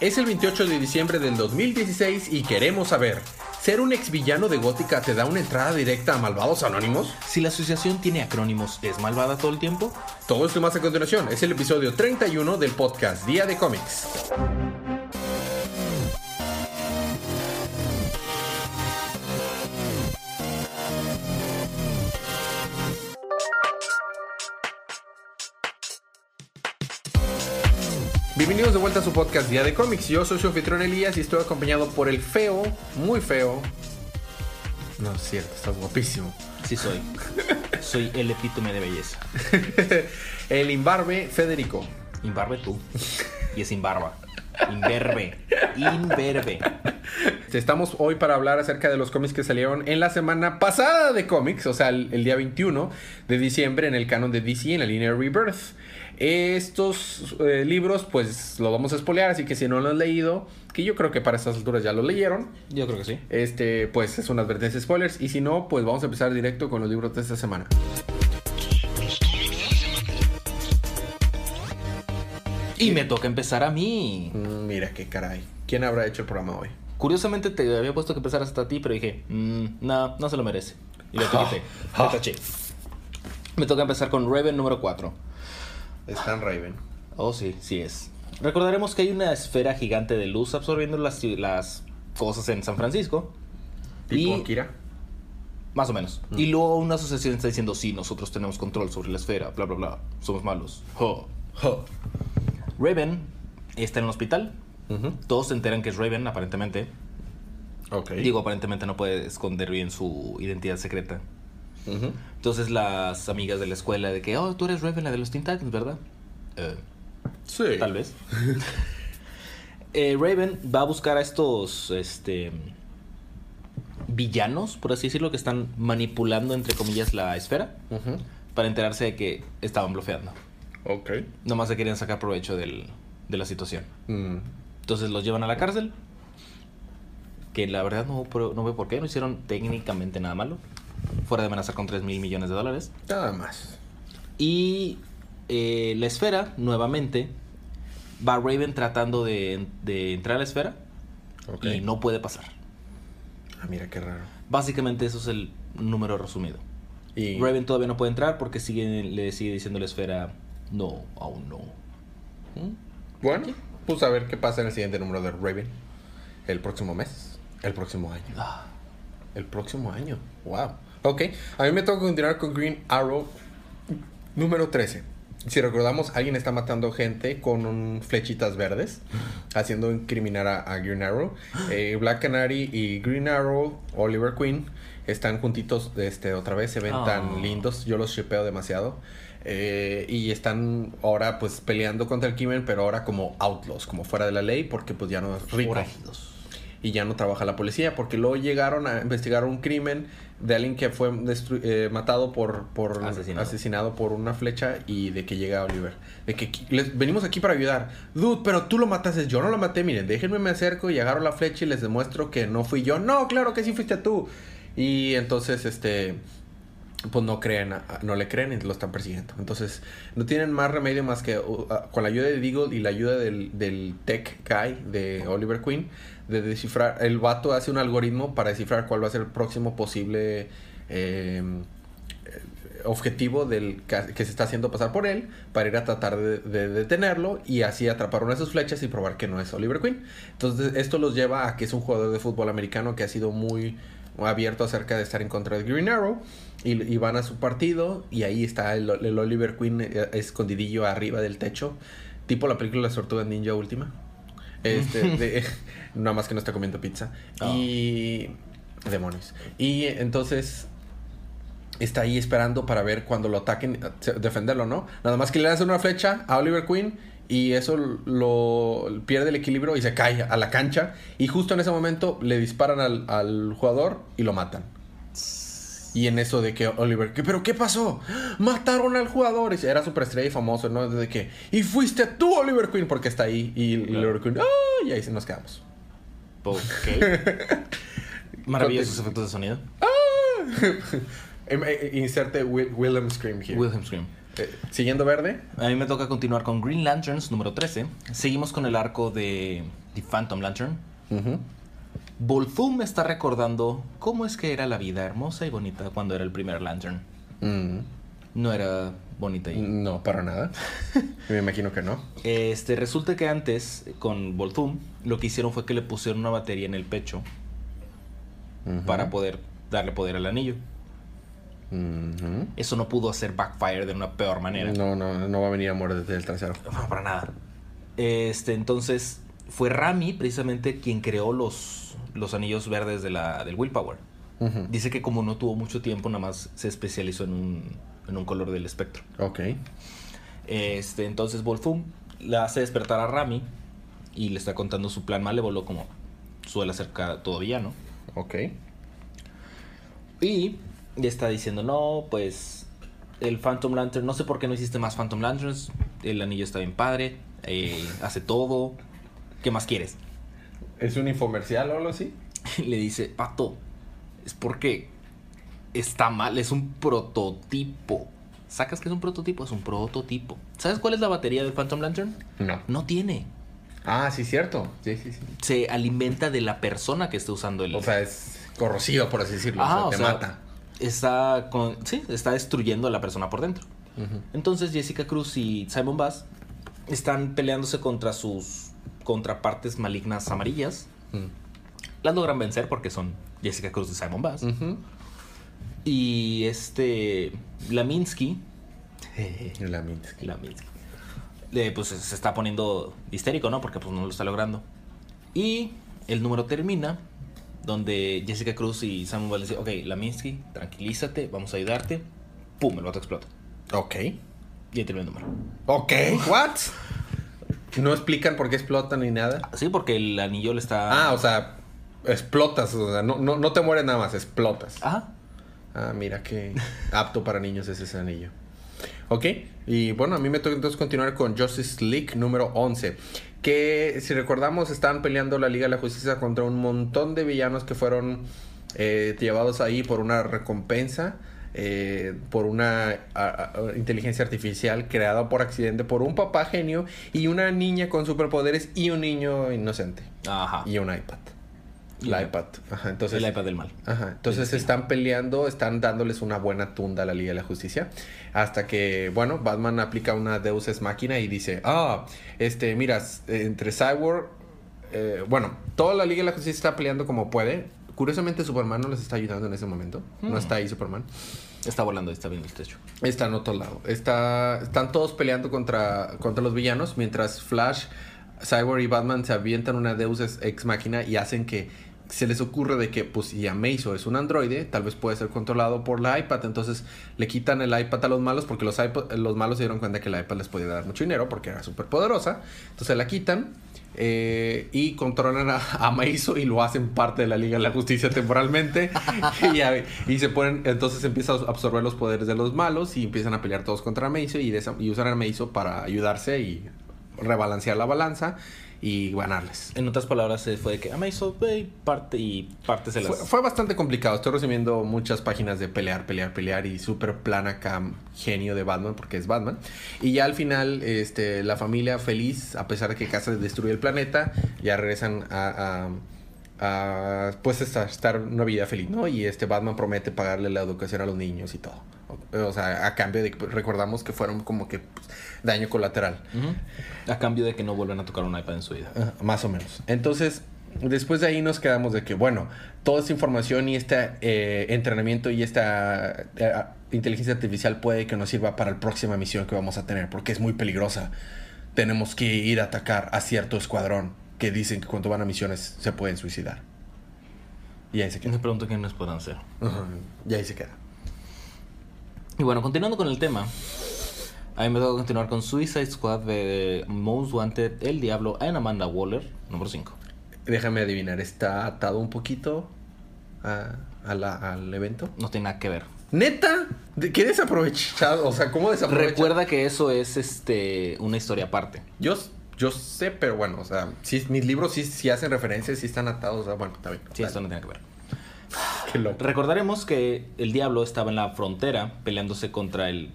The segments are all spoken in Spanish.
Es el 28 de diciembre del 2016 y queremos saber, ¿ser un ex villano de Gótica te da una entrada directa a Malvados Anónimos? Si la asociación tiene acrónimos, ¿es malvada todo el tiempo? Todo esto más a continuación. Es el episodio 31 del podcast Día de Cómics. Bienvenidos de vuelta a su podcast Día de Cómics. Yo soy su anfitrión Elías y estoy acompañado por el feo, muy feo. No es cierto, estás guapísimo. Sí soy. soy el epítome de belleza. el imbarbe Federico. Imbarbe tú. Y es imbarba. Inverbe. Inverbe. Estamos hoy para hablar acerca de los cómics que salieron en la semana pasada de cómics, o sea, el, el día 21 de diciembre en el canon de DC en la línea Rebirth. Estos eh, libros, pues lo vamos a espolear, así que si no lo han leído, que yo creo que para estas alturas ya lo leyeron. Yo creo que sí. Este, pues es una advertencia de spoilers. Y si no, pues vamos a empezar directo con los libros de esta semana. Y me toca empezar a mí. Mm, mira qué caray. ¿Quién habrá hecho el programa hoy? Curiosamente te había puesto que empezaras hasta a ti, pero dije, mm, no, no se lo merece. Y lo quité. Ah. Me toca empezar con Raven número 4. Stan Raven. Oh, sí, sí es. Recordaremos que hay una esfera gigante de luz absorbiendo las, las cosas en San Francisco. ¿Tipo y, Akira? Más o menos. Mm. Y luego una asociación está diciendo, sí, nosotros tenemos control sobre la esfera, bla, bla, bla. Somos malos. Jo. Jo. Raven está en el hospital. Todos se enteran que es Raven, aparentemente. Ok. Digo, aparentemente no puede esconder bien su identidad secreta. Entonces las amigas de la escuela de que, oh, tú eres Raven, la de los Teen Titans, ¿verdad? Eh, Sí. Tal vez. Eh, Raven va a buscar a estos este, villanos, por así decirlo, que están manipulando, entre comillas, la esfera para enterarse de que estaban bloqueando. Ok. Nomás se querían sacar provecho del- de la situación. Mm. Entonces los llevan a la cárcel. Que la verdad no, veo por qué. No hicieron técnicamente nada malo. Fuera de amenazar con 3 mil millones de dólares. Nada más. Y eh, la esfera, nuevamente, va Raven tratando de, de entrar a la esfera Ok. y no puede pasar. Ah, mira qué raro. Básicamente eso es el número resumido. Y Raven todavía no puede entrar porque sigue, le sigue diciendo la esfera, no, aún no. ¿Mm? Bueno, pues a ver qué pasa en el siguiente número de Raven. El próximo mes. El próximo año. Ah, El próximo año. Wow. Ok. A mí me toca continuar con Green Arrow número 13. Si recordamos, alguien está matando gente con un- flechitas verdes, haciendo incriminar a, a Green Arrow. Eh, Black Canary y Green Arrow, Oliver Queen, están juntitos este, otra vez, se ven Oh. tan lindos, yo los shipeo demasiado. Eh, y están ahora pues peleando contra el crimen, pero ahora como outlaws, como fuera de la ley, porque pues ya no es rico. Forajidos. y ya no trabaja la policía porque luego llegaron a investigar un crimen de alguien que fue eh, matado por, por Asesinado. asesinado por una flecha y de que llega Oliver. De que les- venimos aquí para ayudar. Dude pero tú lo mataste. Yo no lo maté. Miren déjenme me acerco y agarro la flecha y les demuestro que no fui yo. No claro que sí fuiste tú. Y entonces este pues no creen, no le creen y lo están persiguiendo. Entonces, no tienen más remedio más que uh, con la ayuda de Deagle y la ayuda del, del tech guy de Oliver Queen, de descifrar. El vato hace un algoritmo para descifrar cuál va a ser el próximo posible eh, eh, objetivo del que se está haciendo pasar por él para ir a tratar de, de detenerlo y así atrapar una de sus flechas y probar que no es Oliver Queen. Entonces, esto los lleva a que es un jugador de fútbol americano que ha sido muy abierto acerca de estar en contra de Green Arrow y, y van a su partido y ahí está el, el Oliver Queen eh, escondidillo arriba del techo, tipo la película Las Tortugas Ninja última. Este, de- nada más que no está comiendo pizza. Oh. Y demonios. Y entonces está ahí esperando para ver cuando lo ataquen, defenderlo, ¿no? Nada más que le lanzan una flecha a Oliver Queen y eso lo pierde el equilibrio y se cae a la cancha y justo en ese momento le disparan al, al jugador y lo matan. Y en eso de que Oliver, ¿qué, ¿pero qué pasó? Mataron al jugador. Y era superestrella y famoso, ¿no? Desde que, y fuiste tú, Oliver Queen, porque está ahí. Y Oliver Queen, ¡ah! Y ahí nos quedamos. Ok. Maravillosos efectos de sonido. Em, eh, Inserte Will- Willem Scream here. Wilhelm Scream. Eh, Siguiendo verde. A mí me toca continuar con Green Lanterns número 13. Seguimos con el arco de The Phantom Lantern, Ujú. Volthum está recordando cómo es que era la vida hermosa y bonita cuando era el primer Lantern. Mm, No era bonita y... No, para nada. Me imagino que no. Este, resulta que antes, con Volthum, lo que hicieron fue que le pusieron una batería en el pecho para poder darle poder al anillo. Eso no pudo hacer backfire de una peor manera. No, no, no va a venir a morir desde el trasero. No, para nada. Este, entonces, fue Rami precisamente quien creó los, los anillos verdes de la, del Willpower. Dice que como no tuvo mucho tiempo, nada más se especializó en un, en un color del espectro. Ok. Este, entonces Volthum la hace despertar a Rami y le está contando su plan malévolo como suele hacer cada, todo villano. Ok. Y le está diciendo, no, pues el Phantom Lantern, no sé por qué no hiciste más Phantom Lanterns, el anillo está bien padre, eh, hace todo, ¿qué más quieres? ¿Es un infomercial o algo así? le dice, Pato, es porque está mal, es un prototipo. ¿Sacas que es un prototipo? Es un prototipo. ¿Sabes cuál es la batería del Phantom Lantern? No. No tiene. Ah, sí, cierto. Sí, sí, sí. Se alimenta de la persona que está usando el... O sea, es corrosivo, por así decirlo. Ajá, o sea, te o sea, mata. Está con, sí, está destruyendo a la persona por dentro. Entonces Jessica Cruz y Simon Bass están peleándose contra sus contrapartes malignas amarillas. Mm. Las logran vencer porque son Jessica Cruz y Simon Bass. Y este Laminsky, La Minsky. Laminsky eh, pues se está poniendo histérico, ¿no? Porque pues no lo está logrando. Y el número termina donde Jessica Cruz y Bass le dicen, ok, Laminsky, tranquilízate, vamos a ayudarte. Pum, el vato explota. Ok. Y ahí termina el número. Ok. ¿What? No explican por qué explotan ni nada. Sí, porque el anillo le está... Ah, o sea, explotas. O sea, no, no, no te mueres nada más, explotas. Ajá. Ah, mira qué apto para niños es ese anillo. Ok, y bueno, a mí me toca entonces continuar con Justice League número 11. Que si recordamos, estaban peleando la Liga de la Justicia contra un montón de villanos que fueron eh, llevados ahí por una recompensa. eh, por una a- a- inteligencia artificial creada por accidente por un papá genio y una niña con superpoderes y un niño inocente Ajá. y un iPad. La iPad. Ajá, entonces el iPad del mal. Ajá, entonces Sí. están peleando, están dándoles una buena tunda a la Liga de la Justicia. Hasta que, bueno, Batman aplica una Deus Ex Máquina y dice: Ah, este, mira, entre Cyborg. eh, bueno, toda la Liga de la Justicia está peleando como puede. Curiosamente, Superman no les está ayudando en ese momento. No Hmm. está ahí Superman. Está volando, está viendo el techo. Está en otro lado. Está, están todos peleando contra, contra los villanos, mientras Flash, Cyborg y Batman se avientan una Deus Ex Máquina y hacen que se les ocurre de que, pues, si Amazo es un androide, tal vez puede ser controlado por la iPad. Entonces le quitan el iPad a los malos porque los, iPod- los malos se dieron cuenta que la iPad les podía dar mucho dinero porque era súper poderosa. Entonces la quitan eh, y controlan a, a y lo hacen parte de la Liga de la Justicia temporalmente. y, se ponen, entonces empieza a absorber los poderes de los malos y empiezan a pelear todos contra Amazo y, usan a Amazo para ayudarse y rebalancear la balanza y ganarles. En otras palabras, se fue de que ve parte y parte se las... Fue, fue bastante complicado. Estoy resumiendo muchas páginas de pelear, pelear, pelear y súper plan acá, genio de Batman, porque es Batman. Y ya al final, este, la familia feliz, a pesar de que casi destruye el planeta, ya regresan a, a, a, pues estar, estar una vida feliz, ¿no? Y este Batman promete pagarle la educación a los niños y todo. O, o sea, a cambio de que recordamos que fueron como que pues, daño colateral. A cambio de que no vuelvan a tocar un iPad en su vida. Ajá, Más o menos. Entonces, después de ahí nos quedamos de que, bueno, toda esta información y este eh, entrenamiento y esta eh, inteligencia artificial puede que nos sirva para la próxima misión que vamos a tener, porque es muy peligrosa. Tenemos que ir a atacar a cierto escuadrón que dicen que cuando van a misiones se pueden suicidar. Y ahí se Me queda. pregunto qué nos podrán hacer. Ajá, Y ahí se queda. Y bueno, continuando con el tema, a mí me toca continuar con Suicide Squad de Most Wanted, El Diablo and Amanda Waller, número 5. Déjame adivinar, ¿está atado un poquito a, a la- al evento? No tiene nada que ver. ¿Neta? ¿De ¿Qué desaprovechado? O sea, ¿cómo desaprovechado? Recuerda que eso es este una historia aparte. Yo, yo sé, pero bueno, o sea, sí, mis libros sí, sí hacen referencias, sí están atados, o sea, bueno, está bien. Sí, Dale. esto no tiene que ver. Qué loco. Recordaremos que el Diablo estaba en la frontera peleándose contra el,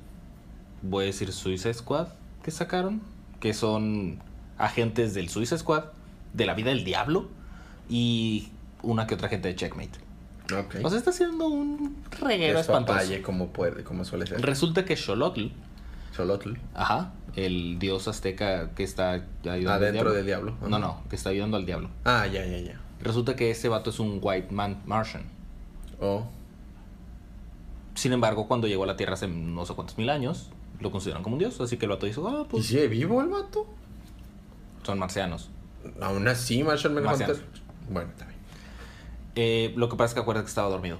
voy a decir, Suicide Squad que sacaron, que son agentes del Suicide Squad de la vida del diablo y una que otra gente de Checkmate. Ok. O sea, está haciendo un reguero espantoso. Como puede, como suele ser. Resulta que Xolotl, Xolotl. ajá, el dios azteca que está ayudando al Adentro diablo. del diablo. No, no, que está ayudando al diablo. Ah, ya, ya, ya. Resulta que ese vato es un white man Martian. Oh. Sin embargo, cuando llegó a la Tierra hace no sé cuántos mil años, lo consideran como un dios. Así que el vato dijo, ah, ¿Y pues sigue vivo el vato? son marcianos. Aún así, Marcianos. Manhunter. Bueno, está bien. Eh, lo que pasa es que acuérdate que estaba dormido.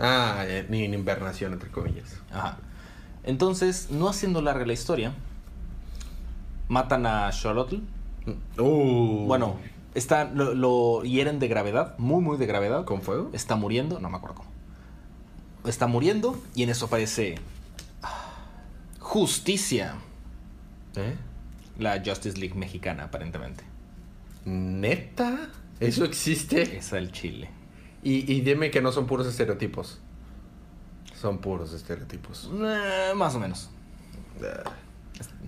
Ah, eh, ni en invernación, entre comillas. Ajá. Entonces, no haciendo larga la historia, matan a Xolotl. Uh. Bueno, está, lo, lo hieren de gravedad, muy, muy de gravedad. ¿Con fuego? Está muriendo, no me acuerdo cómo. Está muriendo y en eso aparece ah, Justicia, ¿Eh? la Justice League mexicana, aparentemente. ¿Neta? ¿Eso existe? Esa el Chile. Y, y dime que no son puros estereotipos. Son puros estereotipos. Eh, más o menos. Ah.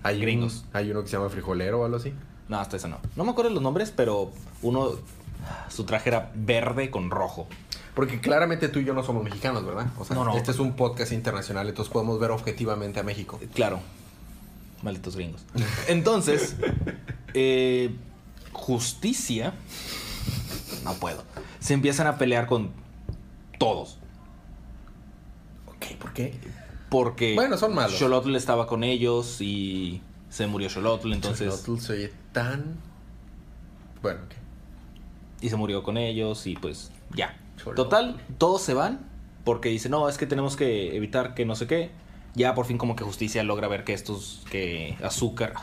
Hay Gringos. Un, hay uno que se llama frijolero o algo así. No, hasta eso no. No me acuerdo los nombres, pero uno, su traje era verde con rojo. Porque claramente tú y yo no somos mexicanos, ¿verdad? O sea, No, no. este es un podcast internacional, entonces podemos ver objetivamente a México. Claro. Malditos gringos. Entonces, eh, justicia. No puedo. Se empiezan a pelear con todos. Ok, ¿por qué? Porque. Bueno, son malos. Xolotl estaba con ellos y se murió Xolotl, entonces. Xolotl se oye tan... Bueno, ok. Y se murió con ellos y pues ya. Xolotl. Total, todos se van porque dicen, no, es que tenemos que evitar que no sé qué. Ya por fin como que justicia logra ver que estos, que azúcar...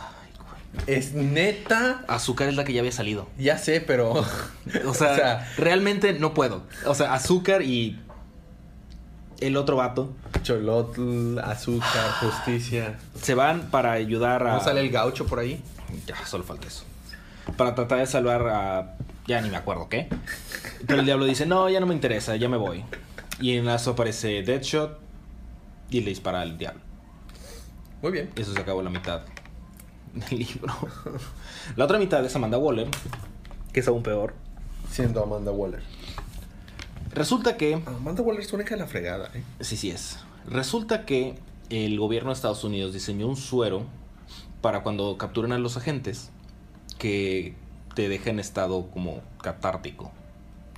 Es neta... Azúcar es la que ya había salido. Ya sé, pero... O sea, O sea- realmente no puedo. O sea, azúcar y el otro vato Cholotl, azúcar, justicia. se van para ayudar a... ¿No sale el gaucho por ahí? Ya, solo falta eso. Para tratar de salvar a... Ya ni me acuerdo qué. Pero el diablo dice, no, ya no me interesa, ya me voy. Y en eso aparece Deadshot y le dispara al diablo. Muy bien. Eso se acabó la mitad del libro. La otra mitad es Amanda Waller, que es aún peor. Siendo Amanda Waller. Resulta que... Amanda Waller es una hija de la fregada, ¿eh? Sí, sí es. Resulta que el gobierno de Estados Unidos diseñó un suero para cuando capturen a los agentes que te deja en estado como catártico.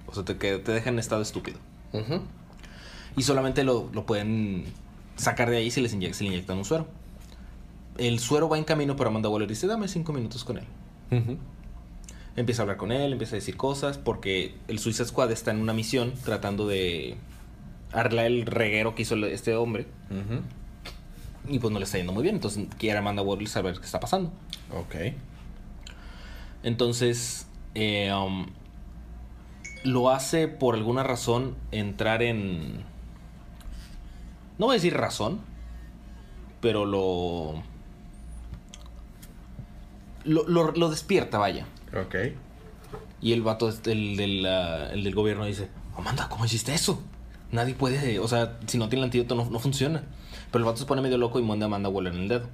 O sea, te, que te deja en estado estúpido. Y solamente lo, lo pueden sacar de ahí si les inyec- si le inyectan un suero. El suero va en camino, pero Amanda Waller dice, dame cinco minutos con él. Empieza a hablar con él, empieza a decir cosas, porque el Suicide Squad está en una misión tratando de arreglar el reguero que hizo este hombre. Y pues no le está yendo muy bien. Entonces quiere Amanda Waller saber qué está pasando. Ok. Entonces eh, um, lo hace por alguna razón entrar en... No voy a decir razón, pero lo... Lo, lo- lo despierta, vaya. Ok. Y el vato, este, el del, el del gobierno dice, Amanda, ¿cómo hiciste eso? Nadie puede, o sea, si no tiene el antídoto no, no funciona. Pero el vato se pone medio loco y manda a Amanda Waller en el dedo.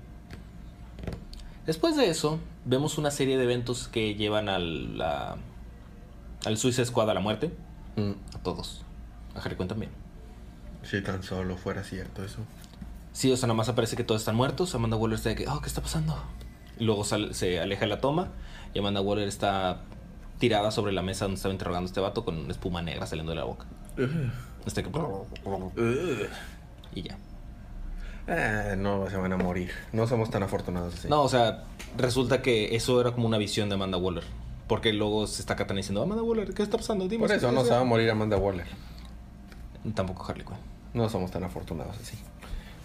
Después de eso, vemos una serie de eventos que llevan al, la- al Suicide Squad a la muerte. Mm, A todos. A Harley Quinn también. Si tan solo fuera cierto eso. Sí, o sea, nada más aparece que todos están muertos. Amanda Waller está de que, oh, ¿qué está pasando? Y luego sale- se aleja la toma y Amanda Waller está tirada sobre la mesa donde estaba interrogando a este vato con espuma negra saliendo de la boca. Que... Ugh. Y ya. Ah, no se van a morir. No somos tan afortunados así. No, o sea, resulta que eso era como una visión de Amanda Waller. Porque luego se está Katana diciendo, Amanda Waller, ¿qué está pasando? Dime. Por eso no se va a morir Amanda Waller. Tampoco Harley Quinn. No somos tan afortunados así.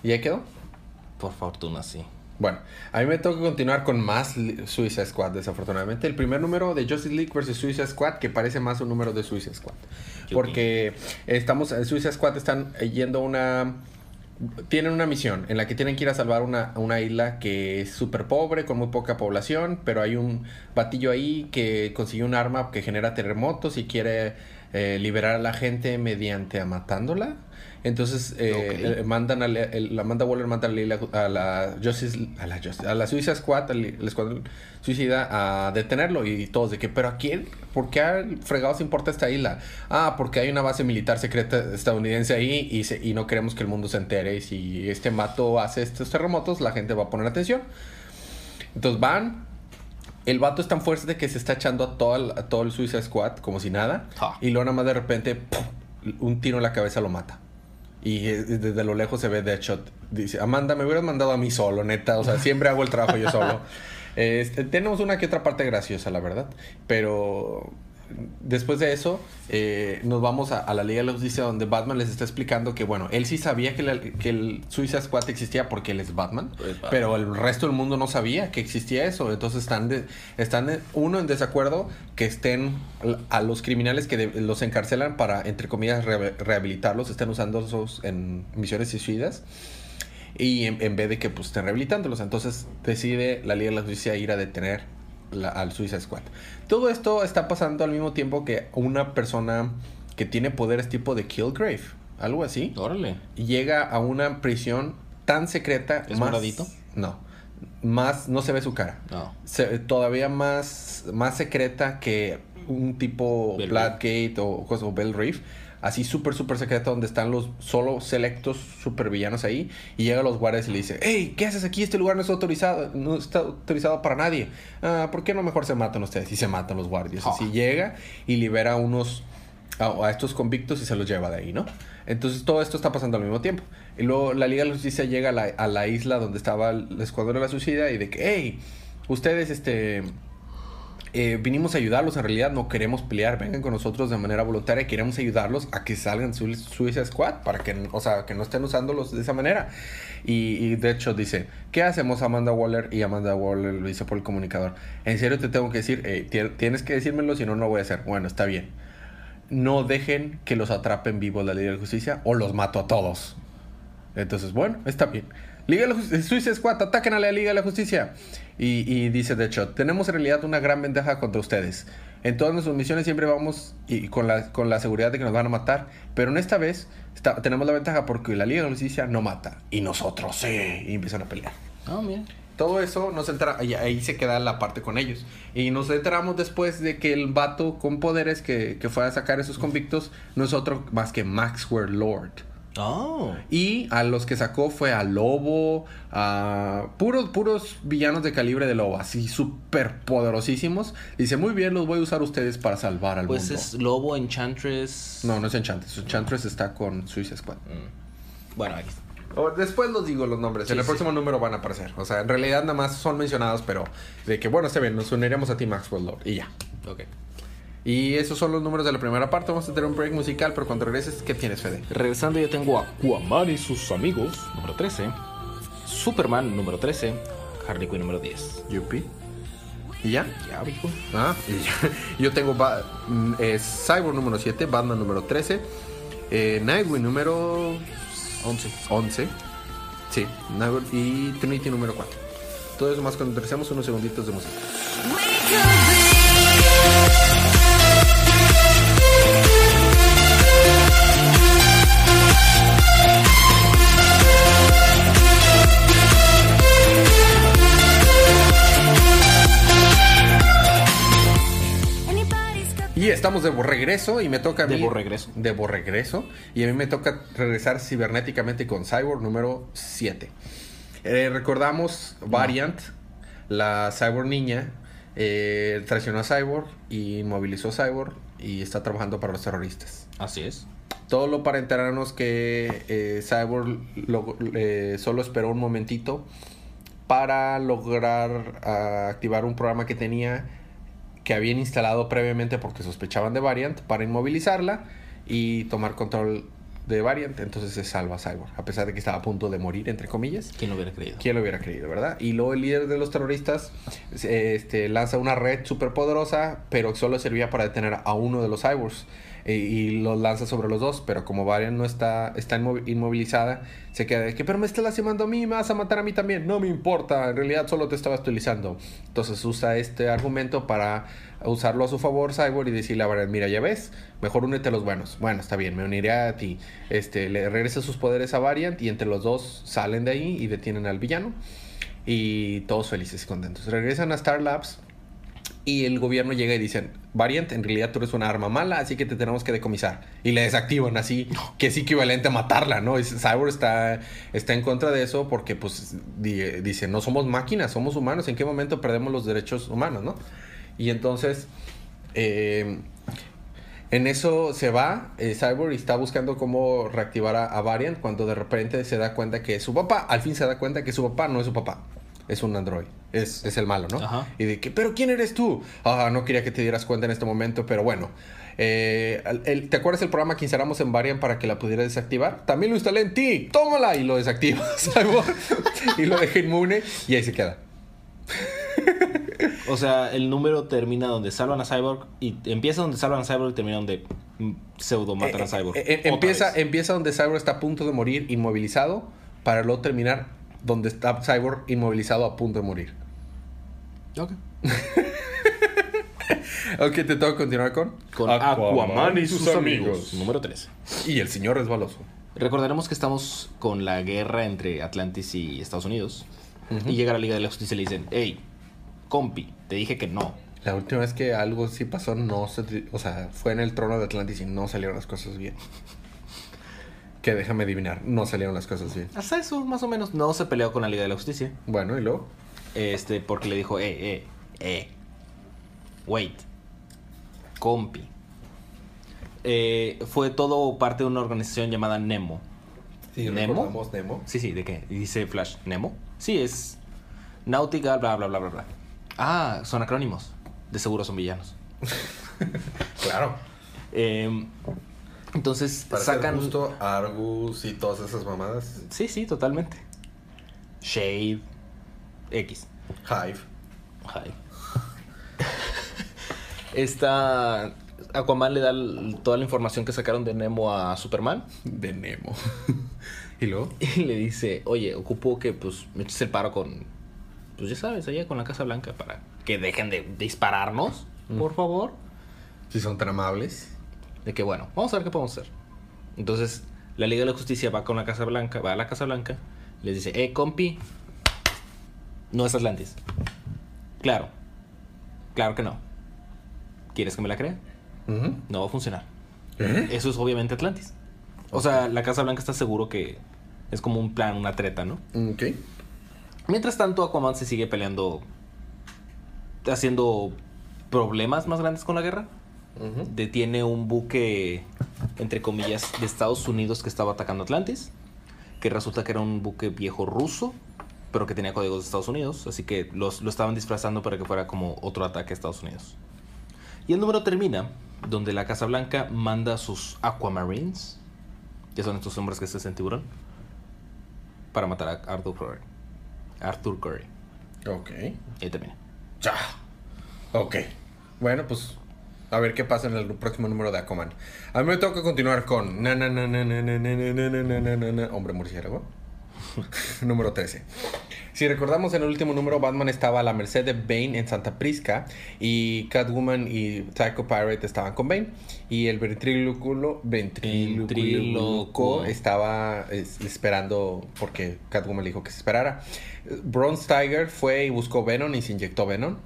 ¿Y ahí quedó? Por fortuna, sí. Bueno, a mí me toca continuar con más Suicide Squad, desafortunadamente. El primer número de Justice League versus Suicide Squad, que parece más un número de Suicide Squad. Porque estamos, en Suicide Squad están yendo a una... Tienen una misión en la que tienen que ir a salvar una, una isla que es súper pobre, con muy poca población, pero hay un batillo ahí que consiguió un arma que genera terremotos y quiere eh, liberar a la gente mediante matándola. Entonces eh, eh, mandan a la, la Amanda Waller manda a la, a la Justice a la, Justice- a la Suicide Squad, al el escuadrón suicida a detenerlo y todos de que, pero a quién, ¿por qué al fregado se importa esta isla? Ah, porque hay una base militar secreta estadounidense ahí y, se- y no queremos que el mundo se entere. Y si este mato hace estos terremotos, la gente va a poner atención. Entonces van. El vato es tan fuerte que se está echando a todo el, a todo el Suicide Squad como si nada. Ja. Y luego nada más de repente, ¡pum! un tiro en la cabeza lo mata. Y eh, desde lo lejos se ve Deadshot. Dice, Amanda, me hubieras mandado a mí solo, neta. O sea, siempre hago el trabajo yo solo. Este, tenemos una que otra parte graciosa, la verdad. Pero después de eso, eh, nos vamos a, a la Liga de la Justicia donde Batman les está explicando que, bueno, él sí sabía que, la- que el Suicide Squad existía porque él es Batman. Pero el resto del mundo no sabía que existía eso. Entonces están, de- están de- uno en desacuerdo que estén a los criminales que de- los encarcelan para, entre comillas, re- rehabilitarlos, estén usando esos en misiones suicidas. Y en, en vez de que pues estén rehabilitándolos. Entonces decide la Liga de la Justicia ir a detener la- al Suicide Squad. Todo esto está pasando al mismo tiempo que una persona que tiene poderes tipo de Killgrave. Algo así Órale. llega a una prisión tan secreta. ¿Es más, moradito? No. Más, no se ve su cara. No. Se- todavía más, más secreta que un tipo Blackgate o, o Bell Reef. Así súper, súper secreta donde están los solo selectos supervillanos ahí. Y llega a los guardias y le dice, hey, ¿qué haces aquí? Este lugar no está autorizado, no está autorizado para nadie. Ah, ¿Por qué no mejor se matan ustedes? Y se matan los guardias. Ah. Así llega y libera a unos a, a estos convictos y se los lleva de ahí, ¿no? Entonces todo esto está pasando al mismo tiempo. Y luego la Liga de la Justicia llega a la, a la isla donde estaba el escuadrón de la suicida y de que, hey, ustedes, este, eh, vinimos a ayudarlos, en realidad no queremos pelear, vengan con nosotros de manera voluntaria, queremos ayudarlos a que salgan su Suicide Squad, para que, o sea, que no estén usándolos de esa manera. Y, de hecho dice, ¿qué hacemos Amanda Waller? Y Amanda Waller lo dice por el comunicador, en serio te tengo que decir, "Ey, ti- tienes que decírmelo, si no, no voy a hacer. Bueno, está bien. No dejen que los atrapen vivos la Liga de Justicia o los mato a todos. Entonces, bueno, está bien. Liga de la Suicide Squad, ataquen a la Liga de la Justicia. Y, y dice de hecho, tenemos en realidad una gran ventaja contra ustedes. En todas nuestras misiones siempre vamos y con la, con la seguridad de que nos van a matar. Pero en esta vez está- tenemos la ventaja porque la Liga de la Justicia no mata. Y nosotros sí. Y empiezan a pelear. Mira. Todo eso nos entera, ahí, ahí se queda la parte con ellos. Y nos enteramos después de que el vato con poderes que, que fue a sacar esos convictos no es otro más que Maxwell Lord. Oh. Y a los que sacó fue a Lobo, a puros, puros villanos de calibre de Lobo, así súper poderosísimos. Dice, muy bien, los voy a usar ustedes para salvar al Pues mundo. es Lobo, Enchantress. No, no es Enchantress. Enchantress está con Suicide Squad. Mm. Bueno, aquí está. O después los digo los nombres. Sí, en el sí. próximo número van a aparecer. O sea, en realidad nada más son mencionados, pero de que, bueno, está bien, nos uniremos a ti, Maxwell Lord. Y ya. Ok. Y esos son los números de la primera parte. Vamos a tener un break musical, pero cuando regreses, ¿qué tienes, Fede? Regresando, yo tengo a Aquaman y sus amigos, número 13. Superman, número 13. Harley Quinn, número 10. Yupi. ¿Y ya? Ya, viejo. Ah, y ya. yo tengo Ba- mm, eh, Cyborg número 7, Batman número 13, eh, Nightwing número 11. 11, sí, Nightwing y Trinity número 4. Todo eso más cuando regresemos unos segunditos de música. Y estamos de regreso y me toca a mí. De regreso. De regreso. Y a mí me toca regresar cibernéticamente con Cyborg número 7. Eh, recordamos Variant, la Cyborg niña, eh, traicionó a Cyborg y inmovilizó a Cyborg y está trabajando para los terroristas. Así es. Todo lo para enterarnos que eh, Cyborg lo- solo esperó un momentito para lograr ah, activar un programa que tenía que habían instalado previamente porque sospechaban de Variant para inmovilizarla y tomar control de Variant. Entonces se salva Cyborg, a pesar de que estaba a punto de morir, entre comillas. ¿Quién lo hubiera creído? ¿Quién lo hubiera creído, verdad? Y luego el líder de los terroristas este, lanza una red súper poderosa, pero solo servía para detener a uno de los cyborgs. Eh, y los lanza sobre los dos, pero como Varian no está, está inmo- inmovilizada, se queda de que, pero me estás lastimando a mí, me vas a matar a mí también, no me importa, en realidad solo te estaba utilizando. Entonces usa este argumento para usarlo a su favor Cyborg y decirle a Varian, mira, ya ves, mejor únete a los buenos. Bueno, está bien, me uniré a ti. Este, le regresa sus poderes a Variant y entre los dos salen de ahí y detienen al villano. Y todos felices y contentos. Regresan a Star Labs y el gobierno llega y dicen, Variant, en realidad tú eres una arma mala, así que te tenemos que decomisar. Y le desactivan así, que es equivalente a matarla, ¿no? Y Cyborg está, está en contra de eso porque, pues, di- dice, no somos máquinas, somos humanos. ¿En qué momento perdemos los derechos humanos, no? Y entonces, eh, en eso se va, eh, Cyborg está buscando cómo reactivar a, a Variant cuando de repente se da cuenta que su papá, al fin se da cuenta que su papá no es su papá, es un android, es, es el malo, ¿no? Ajá. Y de que, pero ¿quién eres tú? Ah, no quería que te dieras cuenta en este momento, pero bueno. Eh, el- ¿Te acuerdas el programa que instalamos en Variant para que la pudieras desactivar? También lo instalé en ti, tómala y lo desactiva Cyborg y lo deja inmune y ahí se queda. O sea, el número termina donde salvan a Cyborg y empieza donde salvan a Cyborg y termina donde mm, pseudo matan a Cyborg. Eh, eh, Otra empieza, vez. empieza donde Cyborg está a punto de morir, inmovilizado, para luego terminar donde está Cyborg inmovilizado a punto de morir. Ok. Ok, te tengo que continuar con... Con Aquaman, y sus, amigos. Número 13. Y el señor resbaloso. Recordaremos que estamos con la guerra entre Atlantis y Estados Unidos. Y llega la Liga de la Justicia y le dicen, hey, compi, te dije que no. La última vez que algo sí pasó, no se... O sea, fue en el trono de Atlantis y no salieron las cosas bien. Que déjame adivinar, no salieron las cosas bien. Hasta eso, más o menos. No se peleó con la Liga de la Justicia. Bueno, y luego... Este, porque le dijo, eh, eh, eh. Wait. Compi. Eh, fue todo parte de una organización llamada Nemo. Sí, ¿Nemo? Nemo. Sí, sí, ¿de qué? Dice Flash, ¿Nemo? Sí, es Náutica, bla, bla, bla, bla, bla. Ah, son acrónimos. De seguro son villanos. Claro. Eh, entonces Para sacan... Argus y todas esas mamadas. Sí, sí, totalmente. Shade. X. Hive. Hi. Esta. Aquaman le da toda la información que sacaron de Nemo a Superman. De Nemo. y luego... Y le dice, oye, ocupo que pues me eches el paro con. Pues ya sabes, allá con la Casa Blanca para que dejen de dispararnos, por favor. Si son tan amables. De que bueno, vamos a ver qué podemos hacer. Entonces, la Liga de la Justicia va con la Casa Blanca, va a la Casa Blanca, les dice, eh, compi, no es Atlantis. Claro, claro que no. ¿Quieres que me la crea? No va a funcionar. ¿Eh? Eso es obviamente Atlantis. O sea, la Casa Blanca está seguro que es como un plan, una treta, ¿no? Ok. Mientras tanto, Aquaman se sigue peleando, haciendo problemas más grandes con la guerra. Detiene un buque, entre comillas, de Estados Unidos que estaba atacando Atlantis. Que resulta que era un buque viejo ruso, pero que tenía códigos de Estados Unidos. Así que los, lo estaban disfrazando para que fuera como otro ataque a Estados Unidos. Y el número termina donde la Casa Blanca manda a sus Aquamarines, que son estos hombres que se hacen tiburón, para matar a Arthur Curry. Arthur Curry. Ok. Y ahí termina. Ya. Ok. Bueno, pues a ver qué pasa en el próximo número de Aquaman. A mí me toca continuar con na na na na na na na na na Hombre murciélago. número 13. Si recordamos en el último número, Batman estaba a la merced de Bane en Santa Prisca y Catwoman y Psycho Pirate estaban con Bane y el ventríloculo, Ventrílocuo. estaba es- esperando porque Catwoman le dijo que se esperara. Bronze Tiger fue y buscó Venom y se inyectó Venom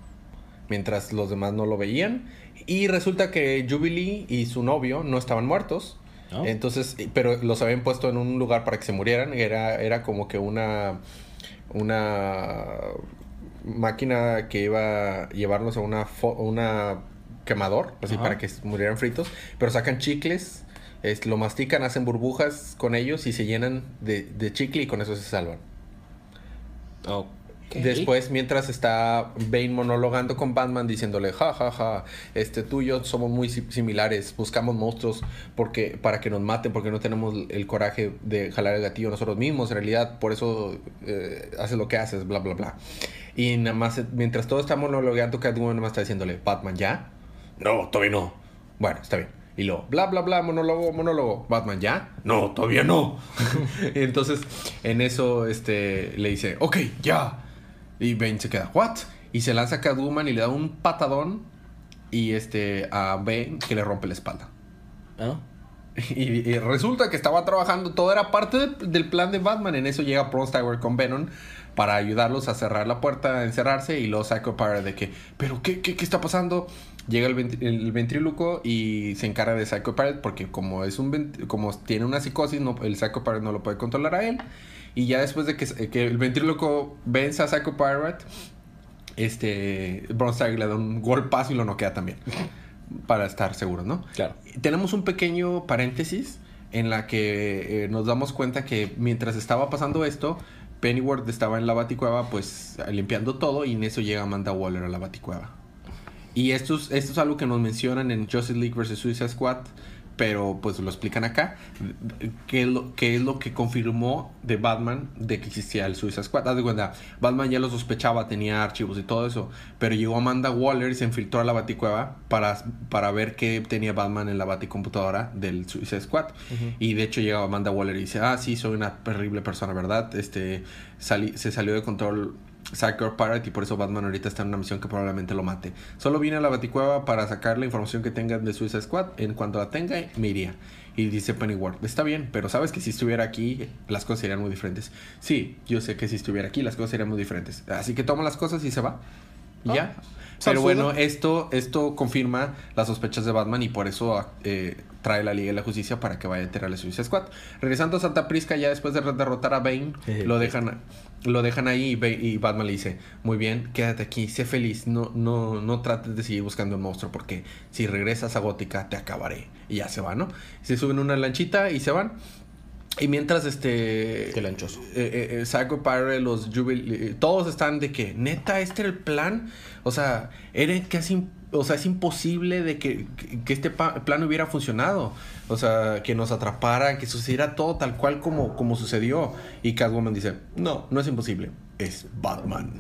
mientras los demás no lo veían. Y resulta que Jubilee y su novio no estaban muertos. ¿No? Entonces, pero los habían puesto en un lugar para que se murieran. Era, era como que una, una máquina que iba a llevarlos a una, fo- una quemador, así Ajá. para que murieran fritos. Pero sacan chicles, es- lo mastican, hacen burbujas con ellos y se llenan de, de chicle y con eso se salvan. Ok. Después, mientras está Bane monologando con Batman, diciéndole, ja, ja, ja, este, tú y yo somos muy si- similares, buscamos monstruos porque, para que nos maten, porque no tenemos el coraje de jalar el gatillo nosotros mismos, en realidad, por eso eh, haces lo que haces, bla, bla, bla. Y nada más, mientras todo está monologando, Catwoman nada más está diciéndole, Batman, ¿ya? No, todavía no. Bueno, está bien. Y luego, bla, bla, bla, monólogo, monólogo. Batman, ¿ya? No, todavía no. Entonces, en eso, este, le dice, ok, ya. Y Bane se queda, ¿what? Y se lanza a Catwoman y le da un patadón. Y este, a Bane que le rompe la espalda. ¿Ah? Y, y resulta que estaba trabajando, todo era parte de- del plan de Batman. En eso llega Bronze Tower con Venom para ayudarlos a cerrar la puerta, a encerrarse. Y luego Psycho Pirate de que, ¿pero qué, qué, qué está pasando? Llega el, ventri- el ventríloco y se encarga de Psycho Pirate porque como es un como tiene una psicosis, no, el Psycho Pirate no lo puede controlar a él. Y ya después de que, que el ventríloco vence a Psycho Pirate, este Bronze Tiger le da un golpazo y lo noquea también. Para estar seguros, ¿no? Claro. Tenemos un pequeño paréntesis en la que eh, nos damos cuenta que mientras estaba pasando esto, Pennyworth estaba en la baticueva pues limpiando todo y en eso llega Amanda Waller a la baticueva. Y esto es, esto es algo que nos mencionan en Justice League vs. Suicide Squad, pero pues lo explican acá, que es lo, que es lo que confirmó de Batman de que existía el Suicide Squad. Haz de cuenta, Batman ya lo sospechaba, tenía archivos y todo eso, pero llegó Amanda Waller y se infiltró a la baticueva para, para ver qué tenía Batman en la baticomputadora del Suicide Squad. Y de hecho llega Amanda Waller y dice, ah, sí, soy una terrible persona, ¿verdad? Este, salí- se salió de control Psycho Pirate y por eso Batman ahorita está en una misión que probablemente lo mate. Solo vine a la Baticueva para sacar la información que tengan de Suicide Squad. En cuanto la tenga, me iría. Y dice Pennyworth, está bien, pero sabes que si estuviera aquí, las cosas serían muy diferentes. Sí, yo sé que si estuviera aquí, las cosas serían muy diferentes. Así que toma las cosas y se va. Y Ah, ya. salsudo. Pero bueno, esto, esto confirma las sospechas de Batman y por eso eh, trae la Liga de la Justicia para que vaya a enterarle a Suicide Squad. Regresando a Santa Prisca, ya después de derrotar a Bane, lo dejan, lo dejan ahí y, y Batman le dice, muy bien, quédate aquí, sé feliz, no, no, no trates de seguir buscando un monstruo porque si regresas a Gótica te acabaré. Y ya se va, ¿no? Se suben una lanchita y se van. Y mientras este... Qué lanchoso. eh, eh, eh, Psycho Pirate, los Jubil... eh, todos están de que, neta, este era el plan. O sea, era casi... O sea, es imposible de que, que- este plan hubiera funcionado. O sea, que nos atrapara, que sucediera todo tal cual como, como sucedió. Y Catwoman dice, no, no es imposible. Es Batman.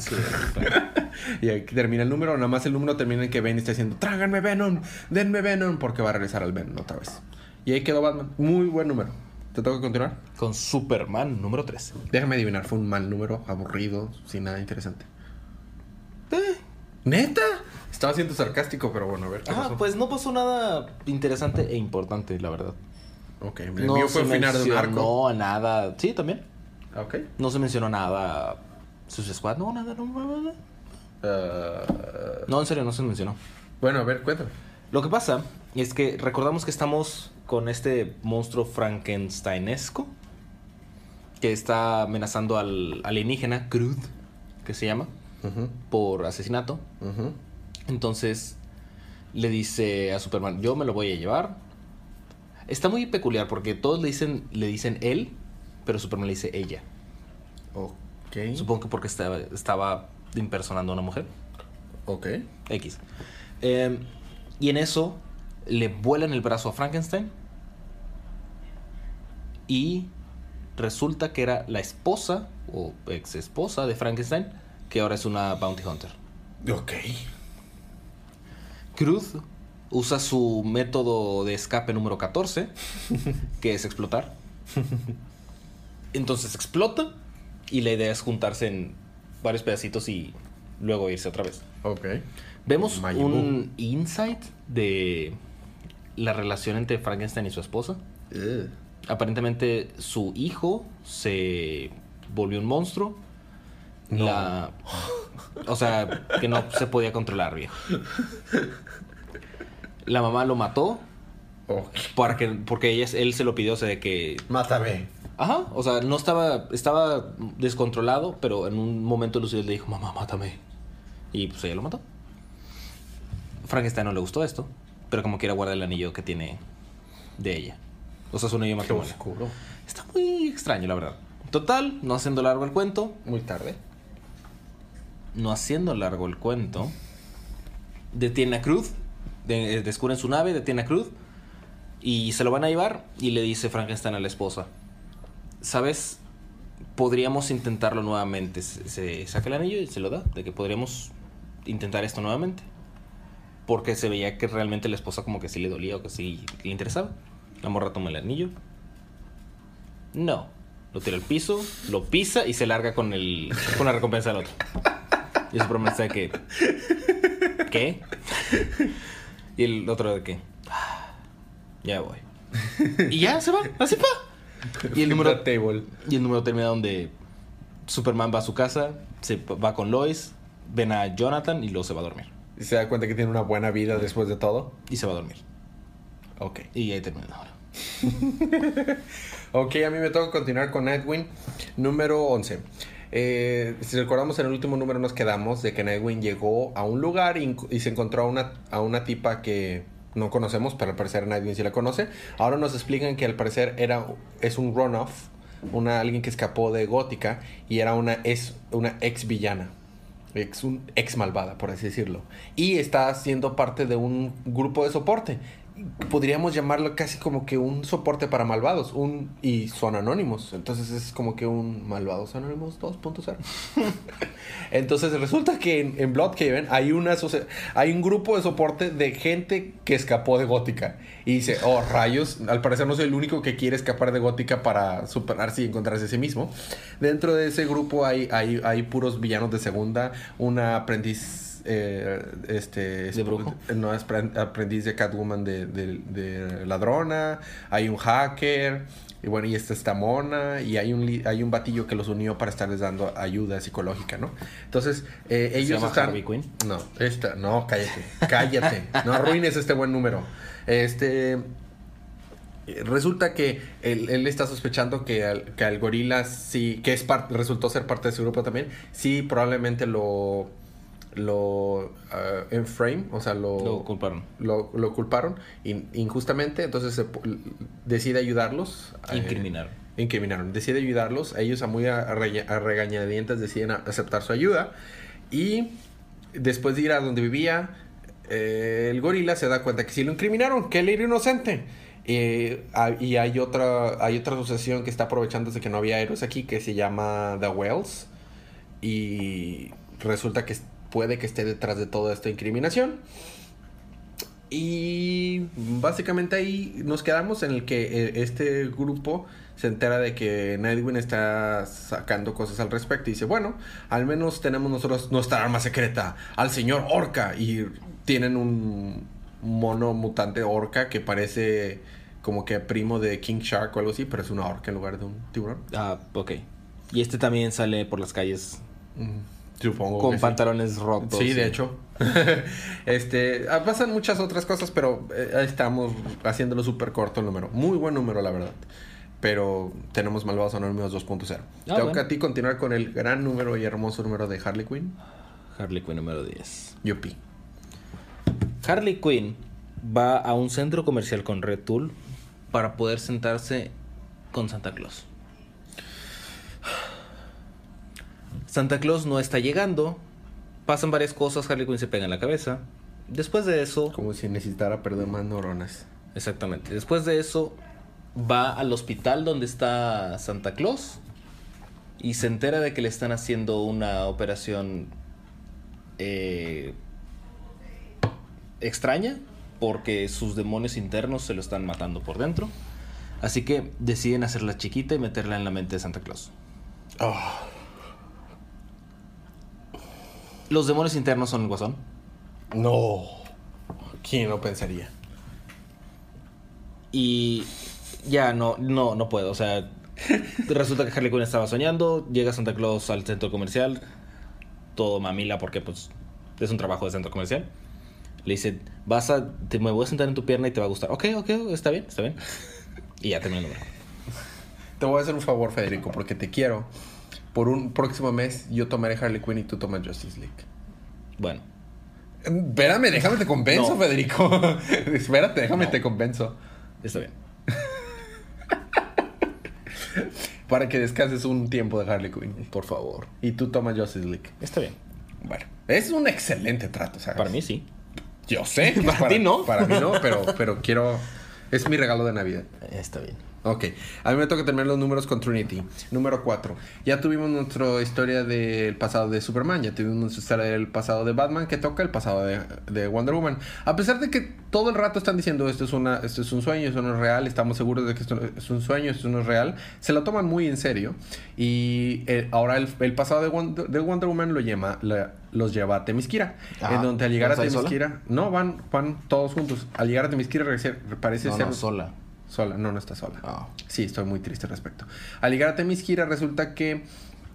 y aquí termina el número. Nada más el número termina en que Bane está diciendo, tráganme Venom, denme Venom, porque va a regresar al Venom otra vez. Y ahí quedó Batman. Muy buen número. ¿Te tengo que continuar? Con Superman número 3. Déjame adivinar, fue un mal número, aburrido, sin nada interesante. ¿Neta? Estaba siendo sarcástico, pero bueno, a ver qué Ah, pasó. pues no pasó nada interesante e importante, la verdad. Ok, el no mío fue se el final de un arco. mencionó nada. Sí, también. Ah, Ok. No se mencionó nada. Suicide Squad, no, nada, no, no, no. Ah, No, en serio, no se mencionó. bueno, a ver, cuéntame. Lo que pasa es que recordamos que estamos con este monstruo frankensteinesco que está amenazando al alienígena Crud, que se llama, por asesinato. ujú. Entonces le dice a Superman, yo me lo voy a llevar. Está muy peculiar porque todos le dicen, le dicen él, pero Superman le dice ella. Ok. Supongo que porque estaba, estaba impersonando a una mujer. Ok. X. Eh, y en eso le vuelan el brazo a Frankenstein. Y resulta que era la esposa o ex esposa de Frankenstein, que ahora es una bounty hunter. Ok. Cruz usa su método de escape número 14, que es explotar. Entonces explota y la idea es juntarse en varios pedacitos y luego irse otra vez. Ok. Vemos un insight de la relación entre Frankenstein y su esposa. Aparentemente su hijo se volvió un monstruo. No. La- o sea, que no se podía controlar, viejo. La mamá lo mató Ok. para que, porque ella, él se lo pidió, o sea, de que... Mátame. Ajá, o sea, no estaba, estaba descontrolado, pero en un momento Lucille le dijo, mamá, mátame. Y pues ella lo mató. Frankenstein no le gustó esto, pero como quiera guarda el anillo que tiene de ella. O sea, es un anillo matrimonio. oscuro. Está muy extraño, la verdad. Total, no haciendo largo el cuento, Muy tarde. No haciendo largo el cuento, detiene a Cruz, de- descubren su nave, detiene a Cruz y se lo van a llevar y le dice Frankenstein a la esposa, ¿sabes? Podríamos intentarlo nuevamente. Se, se saca el anillo y se lo da, de que podríamos intentar esto nuevamente. Porque se veía que realmente la esposa como que sí le dolía o que sí le interesaba. La morra toma el anillo. No. Lo tira al piso, lo pisa y se larga con el con la recompensa del otro. Y su promesa de que. ¿Qué? Y el otro de que. "Ah, Ya voy. Y ya se va, así va. Y el número, table. y el número termina donde Superman va a su casa, se va con Lois, ven a Jonathan y luego se va a dormir. Y se da cuenta que tiene una buena vida después de todo. Y se va a dormir. Ok. Y ahí termina la hora. Ok, a mí me toca continuar con Nightwing. Número 11. Eh, si recordamos en el último número nos quedamos de que Nightwing llegó a un lugar y, se encontró a una, a una tipa que no conocemos, pero al parecer Nightwing sí la conoce. Ahora nos explican que al parecer era, es un runoff, una, alguien que escapó de Gótica y era una, es una ex villana. Ex, un ex malvada, por así decirlo. Y está siendo parte de un grupo de soporte. Podríamos llamarlo casi como que un soporte para malvados. Un, y son anónimos. Entonces es como que un malvados anónimos 2.0. Entonces resulta que en, en Bloodhaven hay, una, hay un grupo de soporte de gente que escapó de Gótica. Y dice, oh rayos, al parecer no soy el único que quiere escapar de Gótica para superarse y encontrarse a sí mismo. Dentro de ese grupo hay, hay, hay puros villanos de segunda, una aprendiz... eh, este ¿De brujo? no es apren- aprendiz de Catwoman de, de- de ladrona hay un hacker y bueno y está esta mona y hay un hay un batillo que los unió para estarles dando ayuda psicológica no entonces eh, ellos llama están Harley Quinn? no esta no cállate cállate no arruines este buen número este Resulta que él, él está sospechando que al, que al gorila sí, que es parte, resultó ser parte de su grupo también, sí probablemente lo, lo ah, enframe, o sea, lo, Lo culparon. lo, lo culparon in- injustamente, entonces se decide ayudarlos. eh, Incriminaron. incriminaron. Decide ayudarlos. Ellos a muy a, regañadientes deciden a- aceptar su ayuda. Y después de ir a donde vivía, eh, el gorila se da cuenta que sí lo incriminaron, que él era inocente. Eh, y hay otra, hay otra asociación que está aprovechándose que no había héroes aquí que se llama The Wells. Y resulta que puede que esté detrás de toda esta incriminación. Y básicamente ahí nos quedamos en el que eh, este grupo se entera de que Nightwing está sacando cosas al respecto y dice, bueno, al menos tenemos nosotros nuestra arma secreta, al señor Orca. Y tienen un mono mutante Orca que parece como que primo de King Shark o algo así, pero es una orca en lugar de un tiburón. Ah, ok. Y este también sale por las calles Mm, Supongo con que sí. pantalones rotos. Sí, de hecho. este, ah, pasan muchas otras cosas, pero eh, estamos haciéndolo súper corto el número. Muy buen número, la verdad. Pero tenemos Malvados Anónimos 2.0. Tengo bueno. que a ti continuar con el gran número y hermoso número de Harley Quinn. Harley Quinn número 10. Yupi. Harley Quinn va a un centro comercial con Red Tool para poder sentarse con Santa Claus. Santa Claus no está llegando. Pasan varias cosas, Harley Quinn se pega en la cabeza. Después de eso, Como si necesitara perder más neuronas. exactamente, después de eso va al hospital donde está Santa Claus y se entera de que le están haciendo una operación eh, extraña porque sus demonios internos se lo están matando por dentro. Así que deciden hacerla chiquita y meterla en la mente de Santa Claus. Ah, Los demonios internos son el guasón. no. ¿Quién lo pensaría? Y ya no, no, no puedo. O sea, resulta que Harley Quinn estaba soñando. Llega Santa Claus al centro comercial. Todo mamila porque pues es un trabajo de centro comercial. Le dice, vas a, te me voy a sentar en tu pierna y te va a gustar. Ok, ok, está bien, está bien. Y ya terminó el número. Te voy a hacer un favor, Federico, porque te quiero. Por un próximo mes, yo tomaré Harley Quinn y tú tomas Justice League. Bueno, Espérame, déjame te convenzo, No. Federico. Espérate, déjame No. te convenzo. está bien. Para que descanses un tiempo de Harley Quinn. Por favor. Y tú tomas Justice League. Está bien. Bueno, es un excelente trato, ¿sabes? Para mí sí. Yo sé. Para ti no. Para mí no, pero, pero quiero... Es mi regalo de Navidad. Está bien. Ok, a mí me toca terminar los números con Trinity. Número 4. Ya tuvimos nuestra historia del pasado de Superman, ya tuvimos nuestra historia del pasado de Batman, que toca el pasado de, de Wonder Woman. A pesar de que todo el rato están diciendo esto es, una, esto es un sueño, esto no es real, estamos seguros de que esto es un sueño, esto no es real, se lo toman muy en serio. Y eh, ahora el, el pasado de Wonder, de Wonder Woman lo llama, la- los lleva a Temisquira. Ajá. En donde al llegar a. Temisquira, no, van, van todos juntos. Al llegar a Temisquira rece- parece No, ser no, sola. Sola, no, no está sola. Ah. Sí, estoy muy triste al respecto. Al llegar a Temisquira resulta que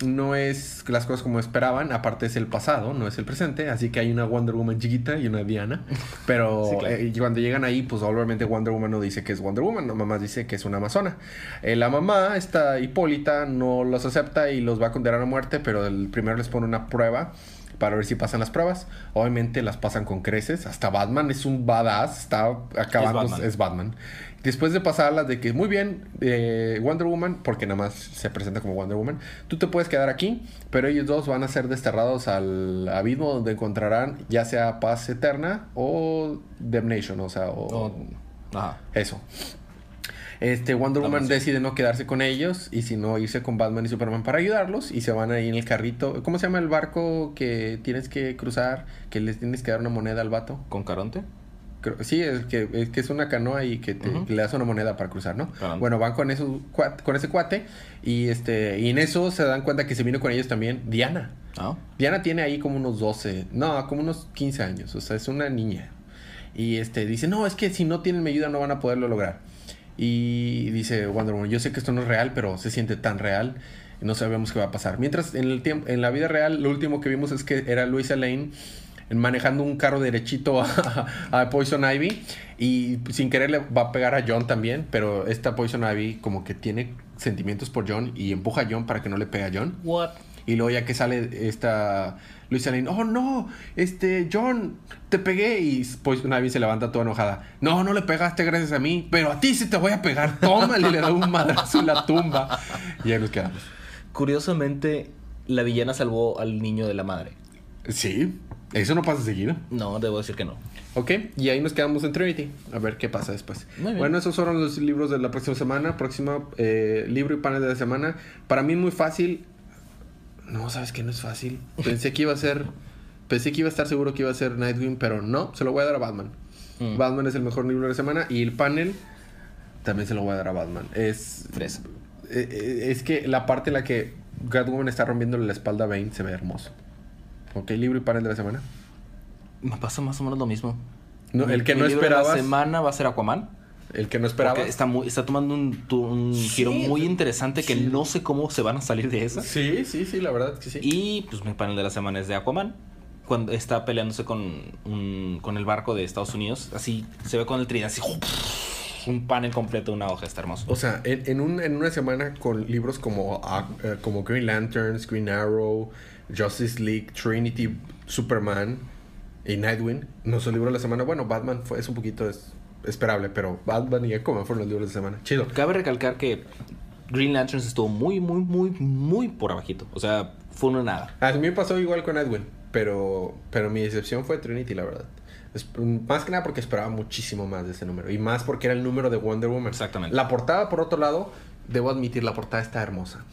no es las cosas como esperaban, aparte es el pasado, no es el presente, así que hay una Wonder Woman chiquita y una Diana, pero Sí, claro. eh, cuando llegan ahí, pues obviamente Wonder Woman no dice que es Wonder Woman, la mamá dice que es una amazona. Eh, la mamá, esta Hipólita, no los acepta y los va a condenar a muerte, pero el primero les pone una prueba para ver si pasan las pruebas. Obviamente las pasan con creces. Hasta Batman es un badass, está acabando, Es Batman. es Batman. Después de pasarlas de que muy bien, eh, Wonder Woman, porque nada más se presenta como Wonder Woman, tú te puedes quedar aquí, pero ellos dos van a ser desterrados al abismo donde encontrarán ya sea paz eterna o damnation, o sea, o Ajá. eso. Este Wonder Woman decide no quedarse con ellos y sino irse con Batman y Superman para ayudarlos y se van ahí en el carrito. ¿Cómo se llama el barco que tienes que cruzar? Que les tienes que dar una moneda al vato. ¿Con Caronte? Sí, es que, es que es una canoa y que te- Ujú. le das una moneda para cruzar, ¿no? Bueno, van con esos con ese cuate y este y en eso se dan cuenta que se vino con ellos también Diana. Ah. Diana tiene ahí como unos 12, no, como unos 15 años, o sea, es una niña. Y este dice, "No, es que si no tienen mi ayuda no van a poderlo lograr." Y dice Wonder Woman, "Yo sé que esto no es real, pero se siente tan real." No sabemos qué va a pasar. Mientras en el tiempo, en la vida real, lo último que vimos es que era Luisa Lane manejando un carro derechito a, a Poison Ivy y sin querer le va a pegar a John también, pero esta Poison Ivy como que tiene sentimientos por John y empuja a John para que no le pegue a John. What? Y luego ya que sale esta Luisa Lane, oh no, este John, te pegué. Y Poison Ivy se levanta toda enojada. No, no le pegaste gracias a mí, pero a ti sí te voy a pegar. Tómale, y le da un madrazo en la tumba. Y ahí nos quedamos. Curiosamente, la villana salvó al niño de la madre. Sí, eso no pasa seguido. No, debo decir que no. Ok, y ahí nos quedamos en Trinity. A ver qué pasa después. Muy bien. Bueno, esos fueron los libros de la próxima semana. Próximo eh, libro y panel de la semana. Para mí muy fácil. No, sabes que no es fácil. Pensé que iba a ser. Pensé que iba a estar seguro que iba a ser Nightwing, pero no, se lo voy a dar a Batman. Mm. Batman es el mejor libro de la semana. Y el panel también se lo voy a dar a Batman. Es. Fresa. eh, eh, es que la parte en la que Catwoman está rompiéndole la espalda a Bane se ve hermoso. Ok, libro y panel de la semana. Me pasa más o menos lo mismo. No, el que mi no libro de esperabas. La semana va a ser Aquaman. El que no esperaba. Porque está, muy, está tomando un, tu- un giro muy interesante que sí. no sé cómo se van a salir de esa. Sí, sí, sí, la verdad que sí. Y pues mi panel de la semana es de Aquaman. Cuando está peleándose con, un- con el barco de Estados Unidos. Así se ve con el tridente. Así, un panel completo, una hoja. Está hermoso. O sea, en, en, un- en una semana con libros como, ah, eh, como Green Lanterns, Green Arrow, Justice League, Trinity, Superman y Nightwing, no son libros de la semana. Bueno, Batman fue, es un poquito es- esperable, pero Batman y Aquaman fueron los libros de la semana. Chido. Cabe recalcar que Green Lanterns estuvo muy, muy, muy, muy por abajito. O sea, fue una nada. A mí me pasó igual con Nightwing, pero, pero mi decepción fue Trinity, la verdad. Es- más que nada porque esperaba muchísimo más de ese número. Y más porque era el número de Wonder Woman. Exactamente. La portada, por otro lado, debo admitir, la portada está hermosa.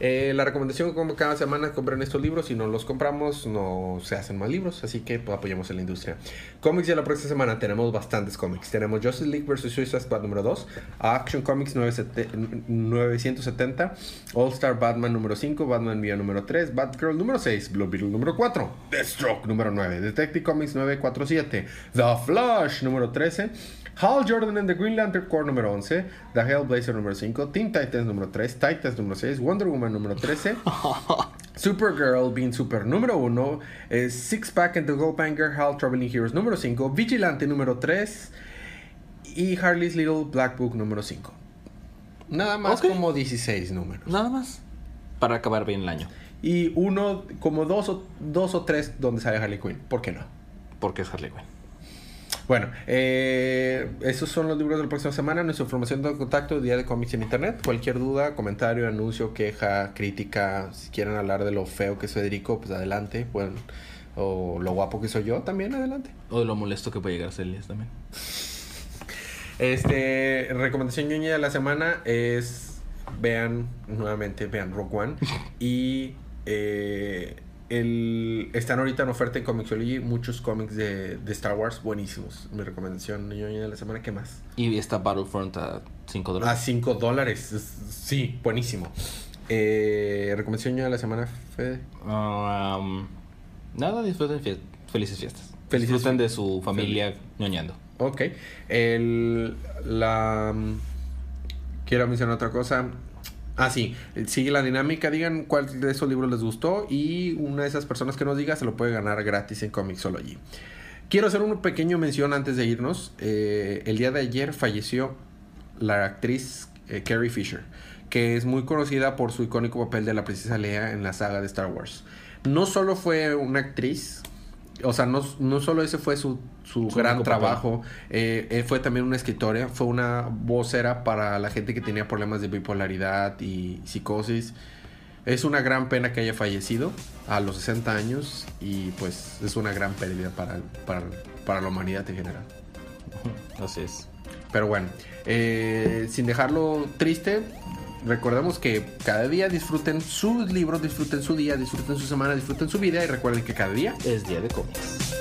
Eh, la recomendación, como cada semana, compren estos libros. Si no los compramos, no se hacen más libros. Así que pues, a la industria. Cómics de la próxima semana, tenemos bastantes cómics. Tenemos Justice League vs. Suicide Squad número 2, Action Comics 97 970, All Star Batman número 5, Batman Vía número 3, Batgirl número 6, Blue Beetle número 4, Deathstroke número 9, Detective Comics 947, The Flash número 13, Hal Jordan and the Green Lantern Corps número 11, The Hellblazer número 5, Teen Titans número 3, Titans número 6, Wonder Woman número 13, Supergirl Being Super número 1, eh, Six Pack and the Goldbanger Hal Traveling Heroes número 5, Vigilante número 3 y Harley's Little Black Book número 5. Nada más como 16 números. Nada más. Para acabar bien el año. Y uno, como dos o, dos o tres donde sale Harley Quinn. ¿Por qué no? Porque es Harley Quinn. Bueno, eh, esos son los libros de la próxima semana. Nuestra información de contacto, Día de Cómics en Internet. Cualquier duda, comentario, anuncio, queja, crítica, si quieren hablar de lo feo que es Federico, pues adelante. Bueno, o lo guapo que soy yo, también adelante. O de lo molesto que puede llegar a ser también. Este, recomendación ñoña de la semana es vean nuevamente, vean Rogue One y eh, el, están ahorita en oferta en Comixology muchos cómics de, de Star Wars buenísimos. Mi recomendación ñoña de la semana, ¿qué más? Y está Battlefront a 5 A dólares. 5 dólares. Es- Sí, buenísimo. Eh, recomendación de la semana, Fede. Um, nada, disfruten felices fiestas. Felices disfruten de su familia ñoñando. Ok. El, la... Quiero mencionar otra cosa. Ah, sí. Sigue la dinámica. Digan cuál de esos libros les gustó. Y una de esas personas que nos diga se lo puede ganar gratis en Comixology. Quiero hacer una pequeña mención antes de irnos. Eh, el día de ayer falleció la actriz eh, Carrie Fisher, que es muy conocida por su icónico papel de la princesa Leia en la saga de Star Wars. No solo fue una actriz, o sea, no, no solo ese fue su, su Su gran trabajo, eh, eh, fue también una escritora, fue una vocera para la gente que tenía problemas de bipolaridad y psicosis. Es una gran pena que haya fallecido a los 60 años y pues es una gran pérdida para, para, para la humanidad en general. Así es. Pero bueno, eh, sin dejarlo triste, recordemos que cada día disfruten sus libros, disfruten su día, disfruten su semana, disfruten su vida y recuerden que cada día Es día de cómics.